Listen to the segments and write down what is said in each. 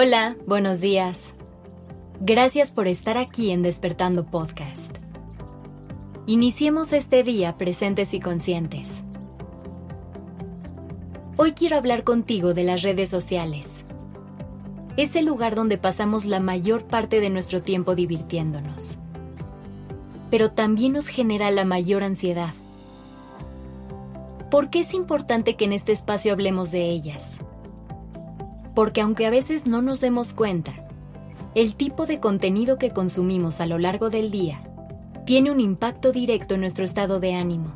Hola, buenos días. Gracias por estar aquí en Despertando Podcast. Iniciemos este día presentes y conscientes. Hoy quiero hablar contigo de las redes sociales. Es el lugar donde pasamos la mayor parte de nuestro tiempo divirtiéndonos. Pero también nos genera la mayor ansiedad. ¿Por qué es importante que en este espacio hablemos de ellas? Porque aunque a veces no nos demos cuenta, el tipo de contenido que consumimos a lo largo del día tiene un impacto directo en nuestro estado de ánimo.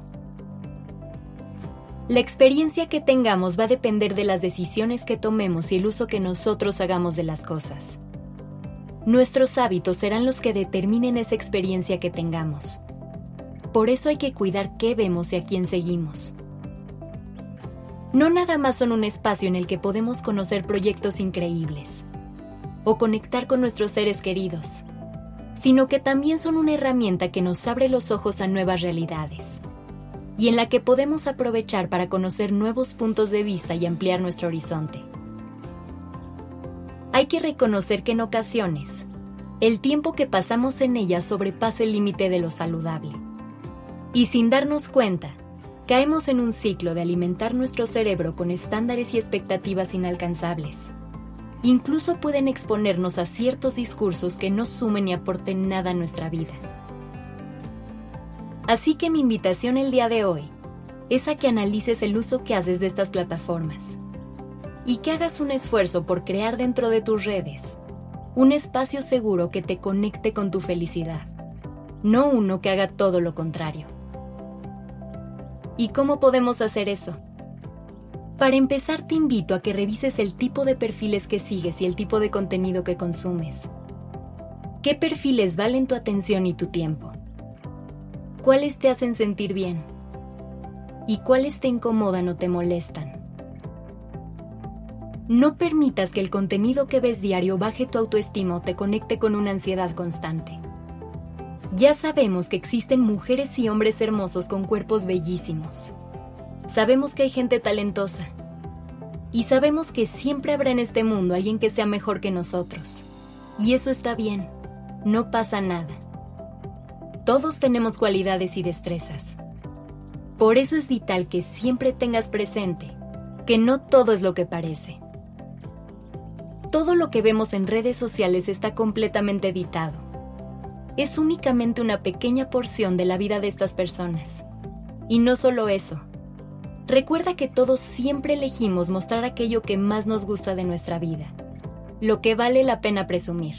La experiencia que tengamos va a depender de las decisiones que tomemos y el uso que nosotros hagamos de las cosas. Nuestros hábitos serán los que determinen esa experiencia que tengamos. Por eso hay que cuidar qué vemos y a quién seguimos no nada más son un espacio en el que podemos conocer proyectos increíbles o conectar con nuestros seres queridos, sino que también son una herramienta que nos abre los ojos a nuevas realidades y en la que podemos aprovechar para conocer nuevos puntos de vista y ampliar nuestro horizonte. Hay que reconocer que en ocasiones, el tiempo que pasamos en ellas sobrepasa el límite de lo saludable. Y sin darnos cuenta, caemos en un ciclo de alimentar nuestro cerebro con estándares y expectativas inalcanzables. Incluso pueden exponernos a ciertos discursos que no sumen ni aporten nada a nuestra vida. Así que mi invitación el día de hoy es a que analices el uso que haces de estas plataformas y que hagas un esfuerzo por crear dentro de tus redes un espacio seguro que te conecte con tu felicidad, no uno que haga todo lo contrario. ¿Y cómo podemos hacer eso? Para empezar te invito a que revises el tipo de perfiles que sigues y el tipo de contenido que consumes. ¿Qué perfiles valen tu atención y tu tiempo? ¿Cuáles te hacen sentir bien? ¿Y cuáles te incomodan o te molestan? No permitas que el contenido que ves diario baje tu autoestima o te conecte con una ansiedad constante. Ya sabemos que existen mujeres y hombres hermosos con cuerpos bellísimos. Sabemos que hay gente talentosa. Y sabemos que siempre habrá en este mundo alguien que sea mejor que nosotros. Y eso está bien. No pasa nada. Todos tenemos cualidades y destrezas. Por eso es vital que siempre tengas presente que no todo es lo que parece. Todo lo que vemos en redes sociales está completamente editado es únicamente una pequeña porción de la vida de estas personas. Y no solo eso. Recuerda que todos siempre elegimos mostrar aquello que más nos gusta de nuestra vida, lo que vale la pena presumir.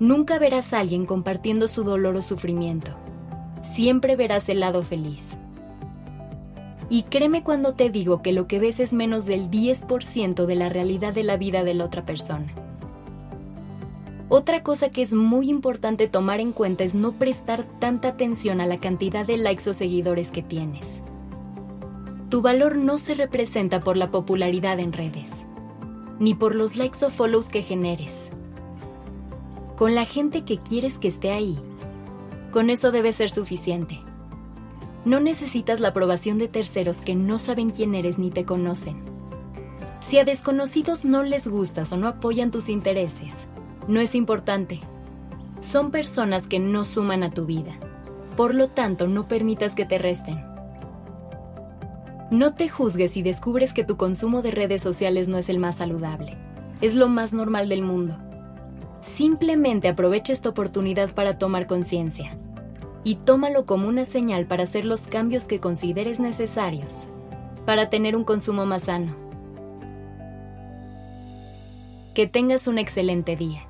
Nunca verás a alguien compartiendo su dolor o sufrimiento. Siempre verás el lado feliz. Y créeme cuando te digo que lo que ves es menos del 10% de la realidad de la vida de la otra persona. Otra cosa que es muy importante tomar en cuenta es no prestar tanta atención a la cantidad de likes o seguidores que tienes. Tu valor no se representa por la popularidad en redes, ni por los likes o follows que generes. Con la gente que quieres que esté ahí, con eso debe ser suficiente. No necesitas la aprobación de terceros que no saben quién eres ni te conocen. Si a desconocidos no les gustas o no apoyan tus intereses, no es importante. Son personas que no suman a tu vida. Por lo tanto, no permitas que te resten. No te juzgues si descubres que tu consumo de redes sociales no es el más saludable. Es lo más normal del mundo. Simplemente aprovecha esta oportunidad para tomar conciencia y tómalo como una señal para hacer los cambios que consideres necesarios para tener un consumo más sano. Que tengas un excelente día.